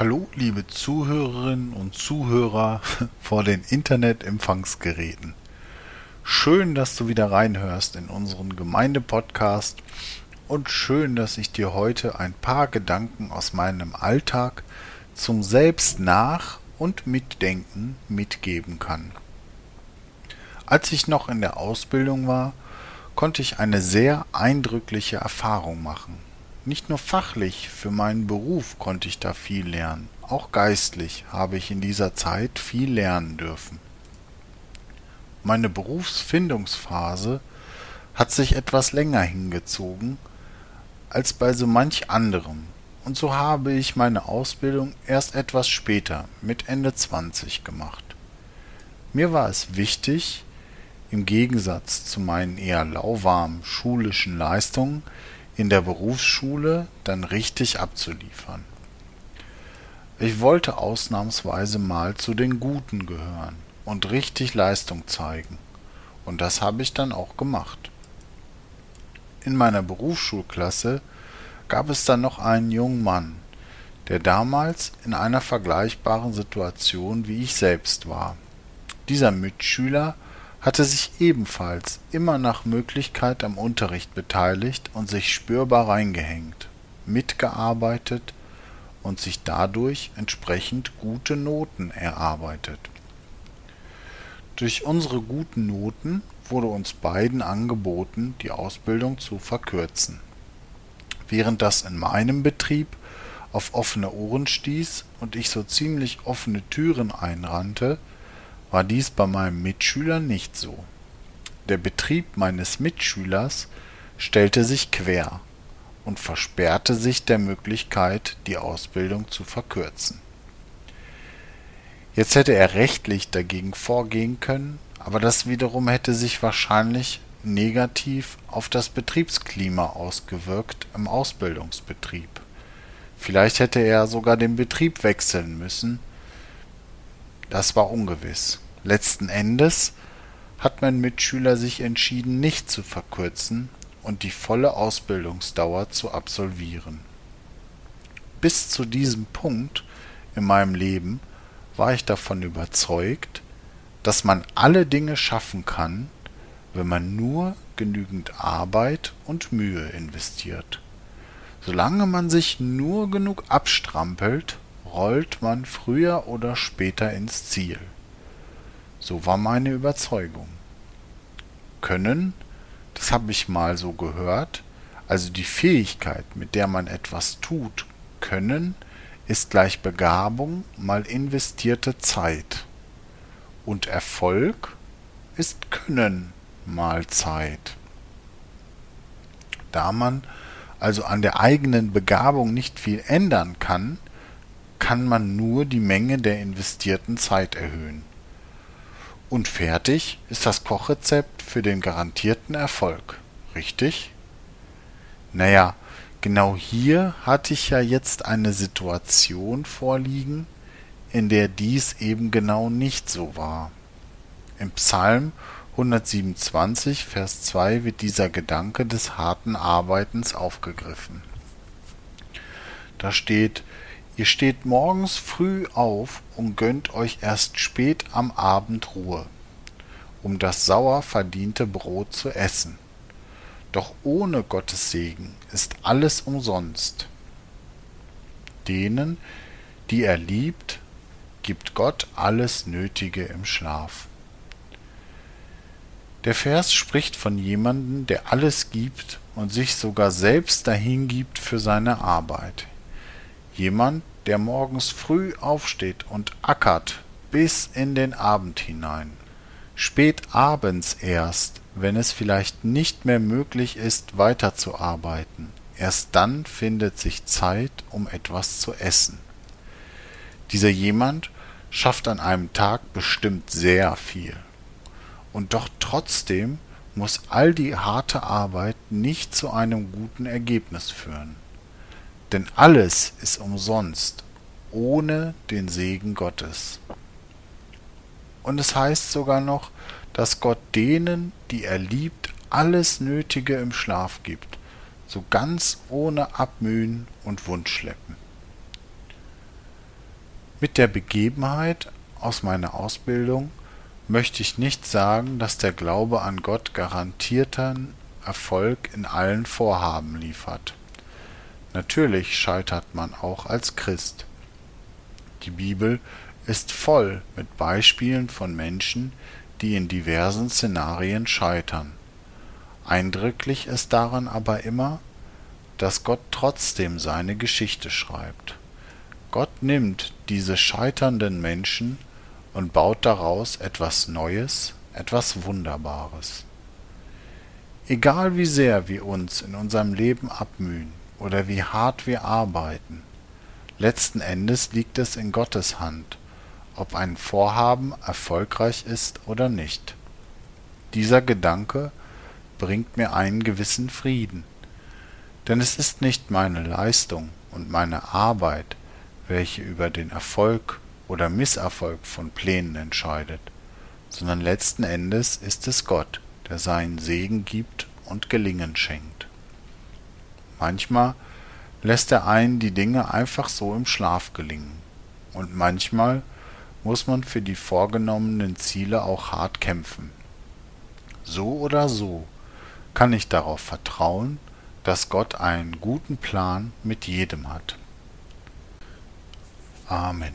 Hallo, liebe Zuhörerinnen und Zuhörer vor den Internetempfangsgeräten. Schön, dass du wieder reinhörst in unseren Gemeindepodcast und schön, dass ich dir heute ein paar Gedanken aus meinem Alltag zum Selbstnach- und Mitdenken mitgeben kann. Als ich noch in der Ausbildung war, konnte ich eine sehr eindrückliche Erfahrung machen. Nicht nur fachlich, für meinen Beruf konnte ich da viel lernen, auch geistlich habe ich in dieser Zeit viel lernen dürfen. Meine Berufsfindungsphase hat sich etwas länger hingezogen als bei so manch anderem, und so habe ich meine Ausbildung erst etwas später, mit Ende 20 gemacht. Mir war es wichtig, im Gegensatz zu meinen eher lauwarmen schulischen Leistungen in der Berufsschule dann richtig abzuliefern. Ich wollte ausnahmsweise mal zu den Guten gehören und richtig Leistung zeigen, und das habe ich dann auch gemacht. In meiner Berufsschulklasse gab es dann noch einen jungen Mann, der damals in einer vergleichbaren Situation wie ich selbst war. Dieser Mitschüler hatte sich ebenfalls immer nach Möglichkeit am Unterricht beteiligt und sich spürbar reingehängt, mitgearbeitet und sich dadurch entsprechend gute Noten erarbeitet. Durch unsere guten Noten wurde uns beiden angeboten, die Ausbildung zu verkürzen. Während das in meinem Betrieb auf offene Ohren stieß und ich so ziemlich offene Türen einrannte, war dies bei meinem Mitschüler nicht so. Der Betrieb meines Mitschülers stellte sich quer und versperrte sich der Möglichkeit, die Ausbildung zu verkürzen. Jetzt hätte er rechtlich dagegen vorgehen können, aber das wiederum hätte sich wahrscheinlich negativ auf das Betriebsklima ausgewirkt im Ausbildungsbetrieb. Vielleicht hätte er sogar den Betrieb wechseln müssen, das war ungewiss. Letzten Endes hat mein Mitschüler sich entschieden, nicht zu verkürzen und die volle Ausbildungsdauer zu absolvieren. Bis zu diesem Punkt in meinem Leben war ich davon überzeugt, dass man alle Dinge schaffen kann, wenn man nur genügend Arbeit und Mühe investiert. Solange man sich nur genug abstrampelt rollt man früher oder später ins Ziel. So war meine Überzeugung. Können, das habe ich mal so gehört, also die Fähigkeit, mit der man etwas tut, können, ist gleich Begabung mal investierte Zeit. Und Erfolg ist Können mal Zeit. Da man also an der eigenen Begabung nicht viel ändern kann, kann man nur die Menge der investierten Zeit erhöhen. Und fertig ist das Kochrezept für den garantierten Erfolg, richtig? Naja, genau hier hatte ich ja jetzt eine Situation vorliegen, in der dies eben genau nicht so war. Im Psalm 127, Vers 2 wird dieser Gedanke des harten Arbeitens aufgegriffen. Da steht, Ihr steht morgens früh auf und gönnt euch erst spät am Abend Ruhe, um das sauer verdiente Brot zu essen. Doch ohne Gottes Segen ist alles umsonst. Denen, die er liebt, gibt Gott alles Nötige im Schlaf. Der Vers spricht von jemandem, der alles gibt und sich sogar selbst dahingibt für seine Arbeit. Jemand, der morgens früh aufsteht und ackert bis in den Abend hinein. Spät abends erst, wenn es vielleicht nicht mehr möglich ist, weiterzuarbeiten. Erst dann findet sich Zeit, um etwas zu essen. Dieser jemand schafft an einem Tag bestimmt sehr viel. Und doch trotzdem muss all die harte Arbeit nicht zu einem guten Ergebnis führen. Denn alles ist umsonst, ohne den Segen Gottes. Und es heißt sogar noch, dass Gott denen, die er liebt, alles Nötige im Schlaf gibt, so ganz ohne Abmühen und Wunschschleppen. Mit der Begebenheit aus meiner Ausbildung möchte ich nicht sagen, dass der Glaube an Gott garantierten Erfolg in allen Vorhaben liefert. Natürlich scheitert man auch als Christ. Die Bibel ist voll mit Beispielen von Menschen, die in diversen Szenarien scheitern. Eindrücklich ist daran aber immer, dass Gott trotzdem seine Geschichte schreibt. Gott nimmt diese scheiternden Menschen und baut daraus etwas Neues, etwas Wunderbares. Egal wie sehr wir uns in unserem Leben abmühen oder wie hart wir arbeiten, letzten Endes liegt es in Gottes Hand, ob ein Vorhaben erfolgreich ist oder nicht. Dieser Gedanke bringt mir einen gewissen Frieden, denn es ist nicht meine Leistung und meine Arbeit, welche über den Erfolg oder Misserfolg von Plänen entscheidet, sondern letzten Endes ist es Gott, der seinen Segen gibt und Gelingen schenkt. Manchmal lässt er einen die Dinge einfach so im Schlaf gelingen, und manchmal muss man für die vorgenommenen Ziele auch hart kämpfen. So oder so kann ich darauf vertrauen, dass Gott einen guten Plan mit jedem hat. Amen.